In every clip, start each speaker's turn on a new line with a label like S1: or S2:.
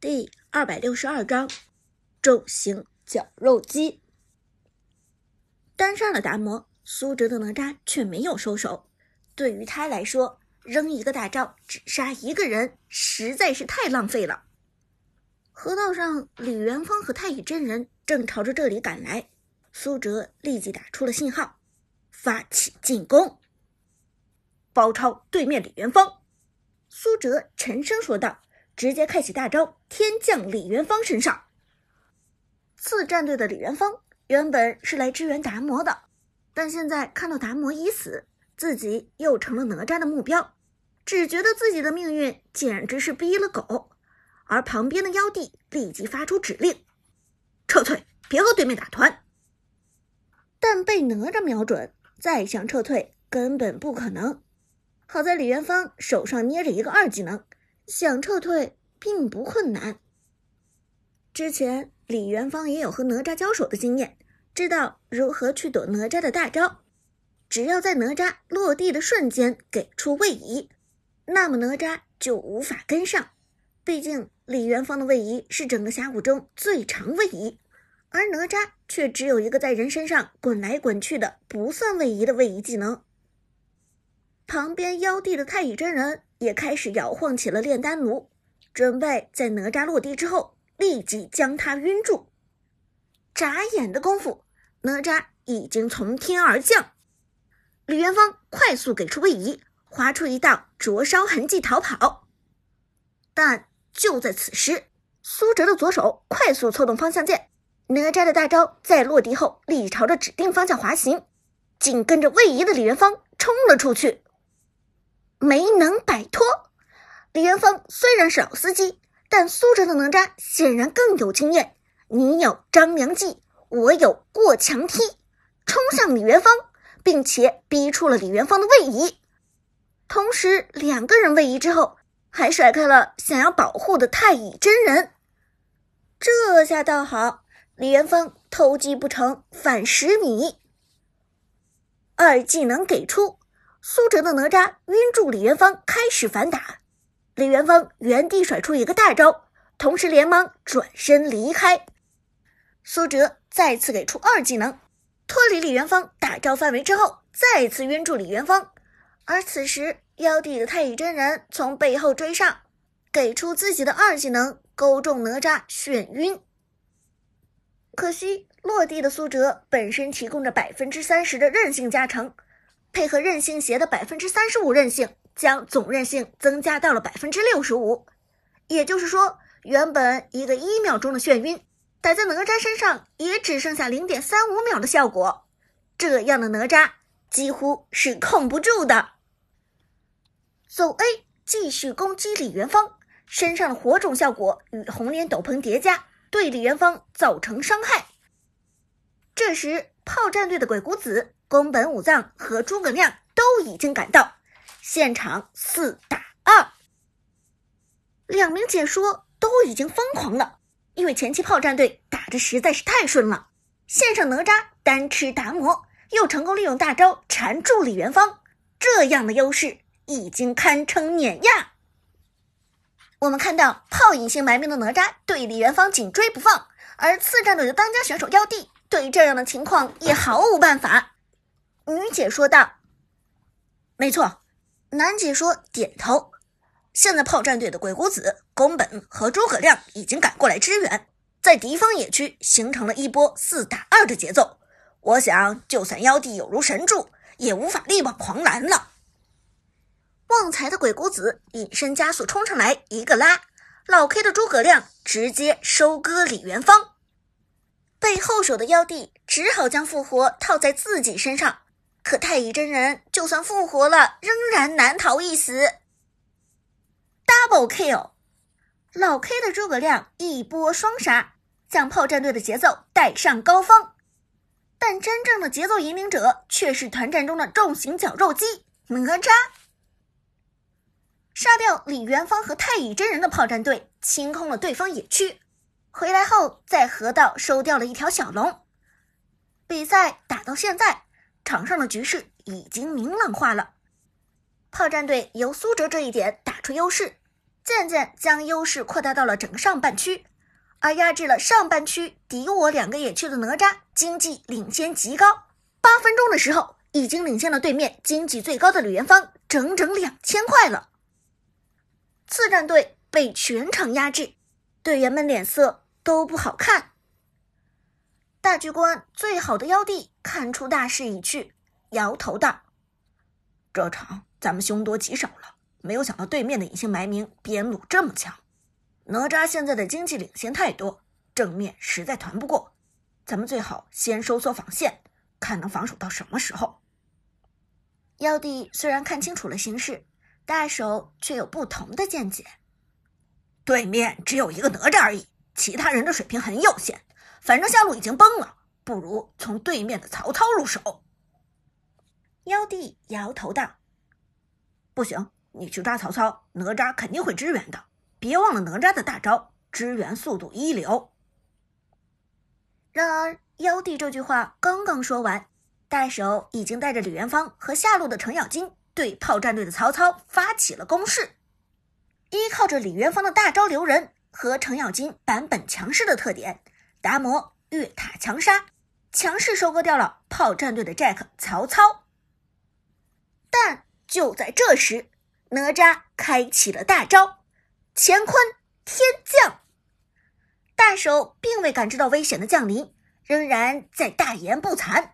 S1: 第二百六十二章重型绞肉机。单杀了达摩，苏哲的哪吒却没有收手。对于他来说，扔一个大招只杀一个人，实在是太浪费了。河道上，李元芳和太乙真人正朝着这里赶来，苏哲立即打出了信号，发起进攻，包抄对面李元芳。苏哲沉声说道。直接开启大招，天降李元芳身上。次战队的李元芳原本是来支援达摩的，但现在看到达摩已死，自己又成了哪吒的目标，只觉得自己的命运简直是逼了狗。而旁边的妖帝立即发出指令：撤退，别和对面打团。但被哪吒瞄准，再想撤退根本不可能。好在李元芳手上捏着一个二技能。想撤退并不困难。之前李元芳也有和哪吒交手的经验，知道如何去躲哪吒的大招。只要在哪吒落地的瞬间给出位移，那么哪吒就无法跟上。毕竟李元芳的位移是整个峡谷中最长位移，而哪吒却只有一个在人身上滚来滚去的不算位移的位移技能。旁边妖帝的太乙真人。也开始摇晃起了炼丹炉，准备在哪吒落地之后立即将他晕住。眨眼的功夫，哪吒已经从天而降。李元芳快速给出位移，划出一道灼烧痕迹逃跑。但就在此时，苏哲的左手快速搓动方向键，哪吒的大招在落地后立即朝着指定方向滑行，紧跟着位移的李元芳冲了出去。没能摆脱，李元芳虽然是老司机，但苏哲的哪吒显然更有经验。你有张良计，我有过墙梯，冲向李元芳，并且逼出了李元芳的位移。同时，两个人位移之后，还甩开了想要保护的太乙真人。这下倒好，李元芳偷鸡不成反蚀米，二技能给出。苏哲的哪吒晕住李元芳，开始反打。李元芳原地甩出一个大招，同时连忙转身离开。苏哲再次给出二技能，脱离李元芳大招范围之后，再次晕住李元芳。而此时，妖帝的太乙真人从背后追上，给出自己的二技能，勾中哪吒眩晕。可惜落地的苏哲本身提供着百分之三十的韧性加成。配合韧性鞋的百分之三十五韧性，将总韧性增加到了百分之六十五。也就是说，原本一个一秒钟的眩晕，打在哪吒身上也只剩下零点三五秒的效果。这样的哪吒几乎是控不住的。走 A 继续攻击李元芳，身上的火种效果与红莲斗篷叠加，对李元芳造成伤害。这时，炮战队的鬼谷子。宫本武藏和诸葛亮都已经赶到，现场四打二。两名解说都已经疯狂了，因为前期炮战队打的实在是太顺了，线上哪吒单吃达摩，又成功利用大招缠住李元芳，这样的优势已经堪称碾压。我们看到炮隐姓埋名的哪吒对李元芳紧追不放，而次战队的当家选手妖帝对这样的情况也毫无办法。女解说道：“没错。”男解说点头。现在炮战队的鬼谷子、宫本和诸葛亮已经赶过来支援，在敌方野区形成了一波四打二的节奏。我想，就算妖帝有如神助，也无法力挽狂澜了。旺财的鬼谷子隐身加速冲上来，一个拉，老 K 的诸葛亮直接收割李元芳。被后手的妖帝只好将复活套在自己身上。可太乙真人就算复活了，仍然难逃一死。Double kill，老 K 的诸葛亮一波双杀，将炮战队的节奏带上高峰。但真正的节奏引领者却是团战中的重型绞肉机哪吒。杀掉李元芳和太乙真人的炮战队，清空了对方野区，回来后在河道收掉了一条小龙。比赛打到现在。场上的局势已经明朗化了，炮战队由苏哲这一点打出优势，渐渐将优势扩大到了整个上半区。而压制了上半区敌我两个野区的哪吒，经济领先极高。八分钟的时候，已经领先了对面经济最高的李元芳整整两千块了。次战队被全场压制，队员们脸色都不好看。大局观最好的妖帝看出大势已去，摇头道：“
S2: 这场咱们凶多吉少了，没有想到对面的隐姓埋名边路这么强。”哪吒现在的经济领先太多，正面实在团不过，咱们最好先收缩防线，看能防守到什么时候。
S1: 妖帝虽然看清楚了形势，大手却有不同的见解。
S2: 对面只有一个哪吒而已，其他人的水平很有限，反正下路已经崩了，不如从对面的曹操入手。
S1: 妖帝摇头道：“
S2: 不行，你去抓曹操，哪吒肯定会支援的。”别忘了哪吒的大招，支援速度一流。
S1: 然而，妖帝这句话刚刚说完，大手已经带着李元芳和下路的程咬金对炮战队的曹操发起了攻势。依靠着李元芳的大招留人和程咬金版本强势的特点，达摩越塔强杀，强势收割掉了炮战队的 Jack 曹操。但就在这时，哪吒开启了大招。乾坤天降，大手并未感知到危险的降临，仍然在大言不惭。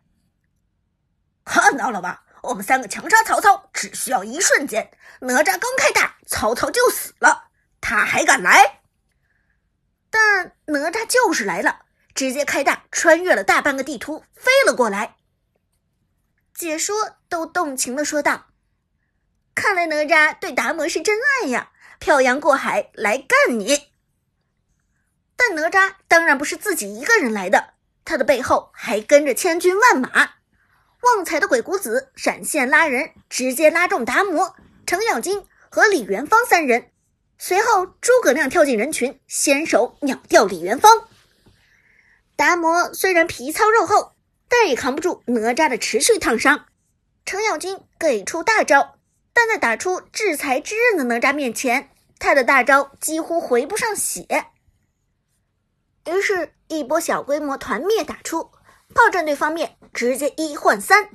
S2: 看到了吧，我们三个强杀曹操只需要一瞬间。哪吒刚开大，曹操就死了，他还敢来？
S1: 但哪吒就是来了，直接开大，穿越了大半个地图，飞了过来。解说都动情的说道：“看来哪吒对达摩是真爱呀。”漂洋过海来干你，但哪吒当然不是自己一个人来的，他的背后还跟着千军万马。旺财的鬼谷子闪现拉人，直接拉中达摩、程咬金和李元芳三人。随后诸葛亮跳进人群，先手秒掉李元芳。达摩虽然皮糙肉厚，但也扛不住哪吒的持续烫伤。程咬金给出大招。但在打出制裁之刃的哪吒面前，他的大招几乎回不上血。于是，一波小规模团灭打出，炮战队方面直接一换三。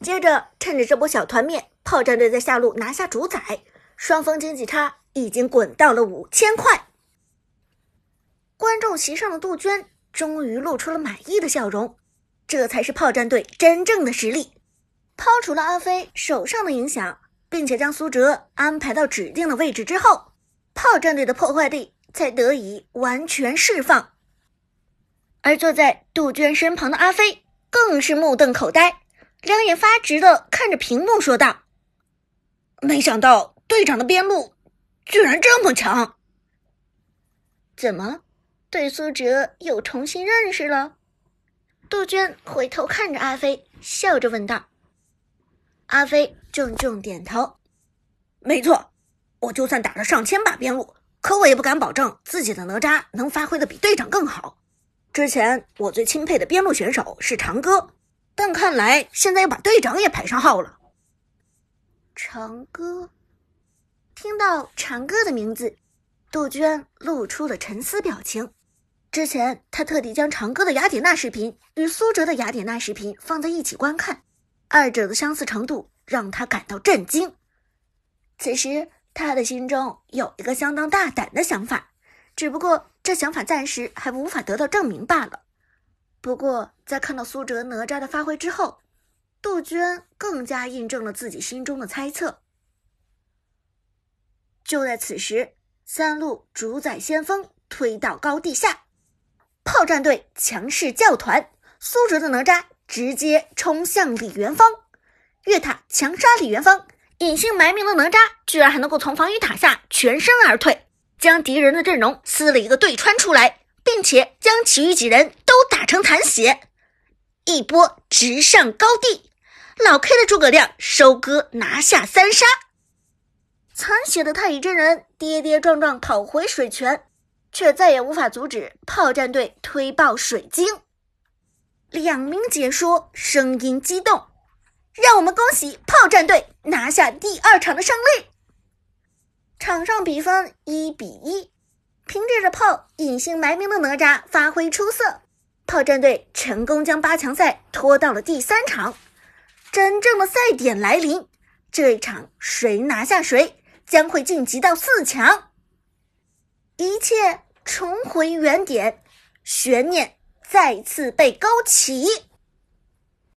S1: 接着，趁着这波小团灭，炮战队在下路拿下主宰，双方经济差已经滚到了五千块。观众席上的杜鹃终于露出了满意的笑容，这才是炮战队真正的实力。抛除了阿飞手上的影响。并且将苏哲安排到指定的位置之后，炮战队的破坏力才得以完全释放。而坐在杜鹃身旁的阿飞更是目瞪口呆，两眼发直的看着屏幕说道：“
S2: 没想到队长的边路居然这么强！
S1: 怎么，对苏哲又重新认识了？”杜鹃回头看着阿飞，笑着问道。阿飞重重点头，
S2: 没错，我就算打了上千把边路，可我也不敢保证自己的哪吒能发挥的比队长更好。之前我最钦佩的边路选手是长歌，但看来现在要把队长也排上号了。
S1: 长歌，听到长歌的名字，杜鹃露出了沉思表情。之前他特地将长歌的雅典娜视频与苏哲的雅典娜视频放在一起观看。二者的相似程度让他感到震惊。此时，他的心中有一个相当大胆的想法，只不过这想法暂时还无法得到证明罢了。不过，在看到苏哲哪吒的发挥之后，杜鹃更加印证了自己心中的猜测。就在此时，三路主宰先锋推到高地下，炮战队强势教团，苏哲的哪吒。直接冲向李元芳，越塔强杀李元芳，隐姓埋名的哪吒居然还能够从防御塔下全身而退，将敌人的阵容撕了一个对穿出来，并且将其余几人都打成残血，一波直上高地。老 K 的诸葛亮收割拿下三杀，残血的太乙真人跌跌撞撞跑回水泉却再也无法阻止炮战队推爆水晶。两名解说声音激动让我们恭喜炮战队拿下第二场的胜利。场上比分一比一凭借着炮隐姓埋名的哪吒发挥出色炮战队成功将八强赛拖到了第三场。真正的赛点来临这一场谁拿下谁将会晋级到四强。一切重回原点悬念再次被勾起。